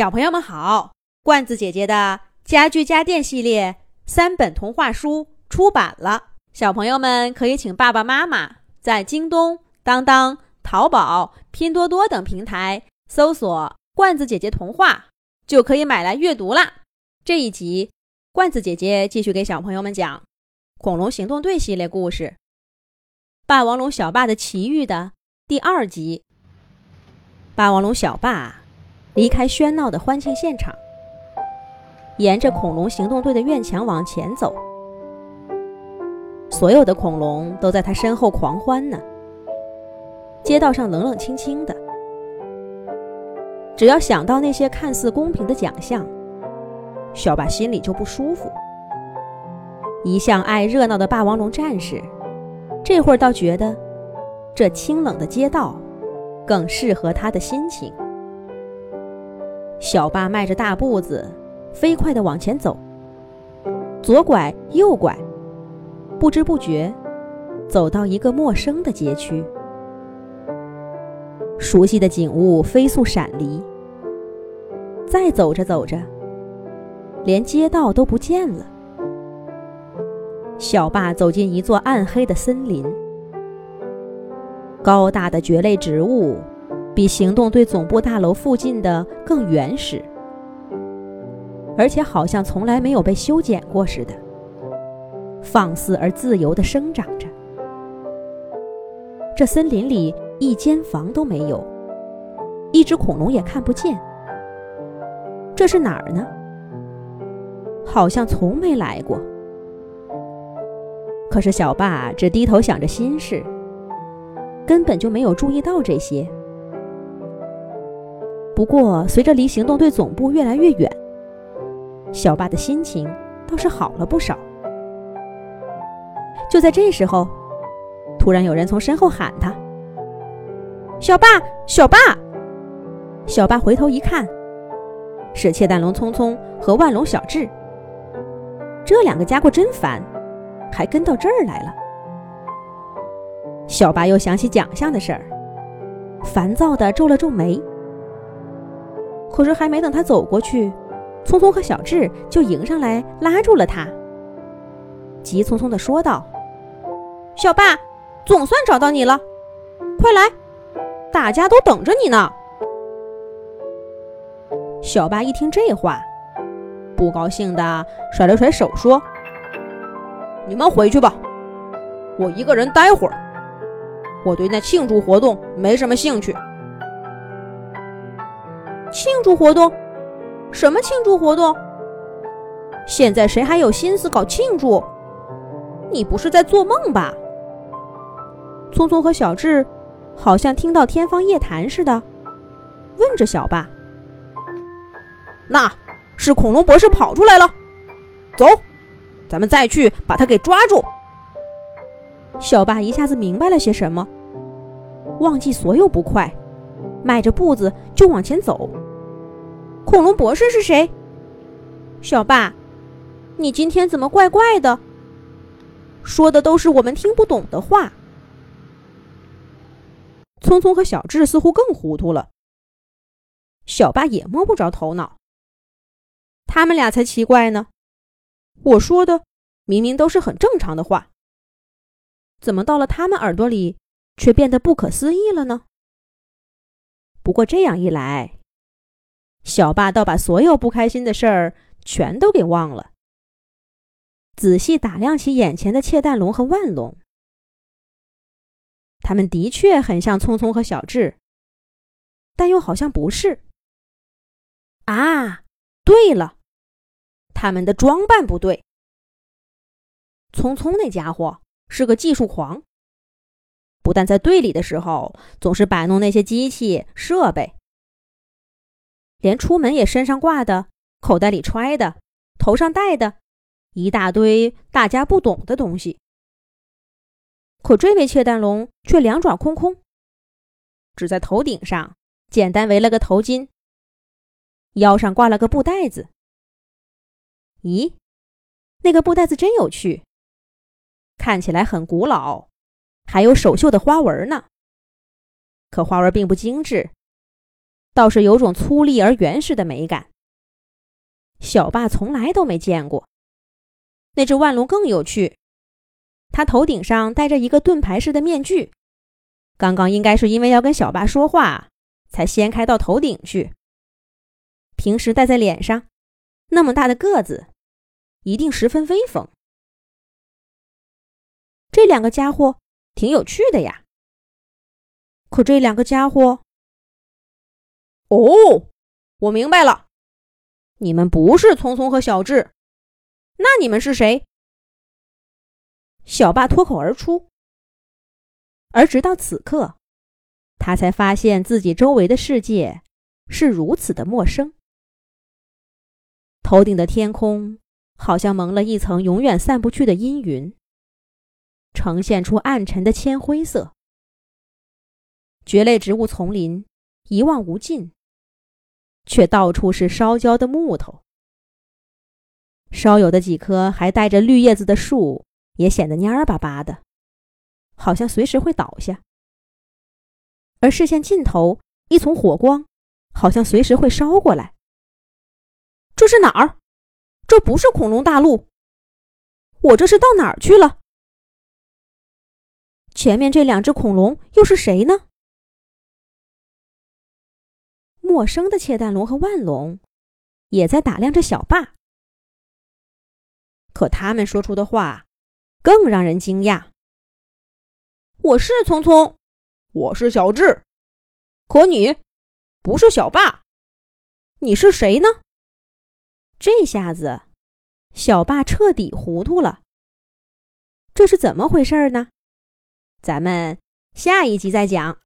小朋友们好，罐子姐姐的家具家电系列三本童话书出版了，小朋友们可以请爸爸妈妈在京东、当当、淘宝、拼多多等平台搜索“罐子姐姐童话”，就可以买来阅读啦。这一集，罐子姐姐继续给小朋友们讲《恐龙行动队》系列故事《霸王龙小霸的奇遇》的第二集。霸王龙小霸。离开喧闹的欢庆现场，沿着恐龙行动队的院墙往前走。所有的恐龙都在他身后狂欢呢。街道上冷冷清清的，只要想到那些看似公平的奖项，小巴心里就不舒服。一向爱热闹的霸王龙战士，这会儿倒觉得这清冷的街道更适合他的心情。小巴迈着大步子，飞快地往前走，左拐右拐，不知不觉走到一个陌生的街区。熟悉的景物飞速闪离，再走着走着，连街道都不见了。小巴走进一座暗黑的森林，高大的蕨类植物。比行动队总部大楼附近的更原始，而且好像从来没有被修剪过似的，放肆而自由地生长着。这森林里一间房都没有，一只恐龙也看不见。这是哪儿呢？好像从没来过。可是小霸只低头想着心事，根本就没有注意到这些。不过，随着离行动队总部越来越远，小巴的心情倒是好了不少。就在这时候，突然有人从身后喊他：“小巴，小巴！”小巴回头一看，是窃蛋龙聪聪和万龙小智。这两个家伙真烦，还跟到这儿来了。小巴又想起奖项的事儿，烦躁的皱了皱眉。可是还没等他走过去，聪聪和小智就迎上来拉住了他，急匆匆地说道：“小霸，总算找到你了，快来，大家都等着你呢。”小霸一听这话，不高兴地甩了甩手说：“你们回去吧，我一个人待会儿，我对那庆祝活动没什么兴趣。”庆祝活动？什么庆祝活动？现在谁还有心思搞庆祝？你不是在做梦吧？聪聪和小智好像听到天方夜谭似的，问着小霸：“那是恐龙博士跑出来了，走，咱们再去把他给抓住。”小霸一下子明白了些什么，忘记所有不快。迈着步子就往前走。恐龙博士是谁？小霸，你今天怎么怪怪的？说的都是我们听不懂的话。聪聪和小智似乎更糊涂了。小霸也摸不着头脑。他们俩才奇怪呢。我说的明明都是很正常的话，怎么到了他们耳朵里却变得不可思议了呢？不过这样一来，小霸倒把所有不开心的事儿全都给忘了，仔细打量起眼前的窃蛋龙和万龙，他们的确很像聪聪和小智，但又好像不是。啊，对了，他们的装扮不对。聪聪那家伙是个技术狂。不但在队里的时候总是摆弄那些机器设备，连出门也身上挂的、口袋里揣的、头上戴的一大堆大家不懂的东西。可这位窃蛋龙却两爪空空，只在头顶上简单围了个头巾，腰上挂了个布袋子。咦，那个布袋子真有趣，看起来很古老。还有手绣的花纹呢，可花纹并不精致，倒是有种粗粝而原始的美感。小霸从来都没见过。那只万龙更有趣，它头顶上戴着一个盾牌式的面具，刚刚应该是因为要跟小霸说话，才掀开到头顶去。平时戴在脸上，那么大的个子，一定十分威风。这两个家伙挺有趣的呀。可这两个家伙，哦，我明白了，你们不是聪聪和小智，那你们是谁？小霸脱口而出。而直到此刻，他才发现自己周围的世界是如此的陌生。头顶的天空好像蒙了一层永远散不去的阴云，呈现出暗沉的铅灰色。蕨类植物丛林一望无尽，却到处是烧焦的木头。稍有的几棵还带着绿叶子的树也显得蔫巴巴的，好像随时会倒下。而视线尽头一丛火光，好像随时会烧过来。这是哪儿？这不是恐龙大陆。我这是到哪儿去了？前面这两只恐龙又是谁呢？陌生的窃蛋龙和万龙也在打量着小霸，可他们说出的话更让人惊讶。我是聪聪，我是小智，可你不是小霸，你是谁呢？这下子，小霸彻底糊涂了。这是怎么回事呢？咱们下一集再讲。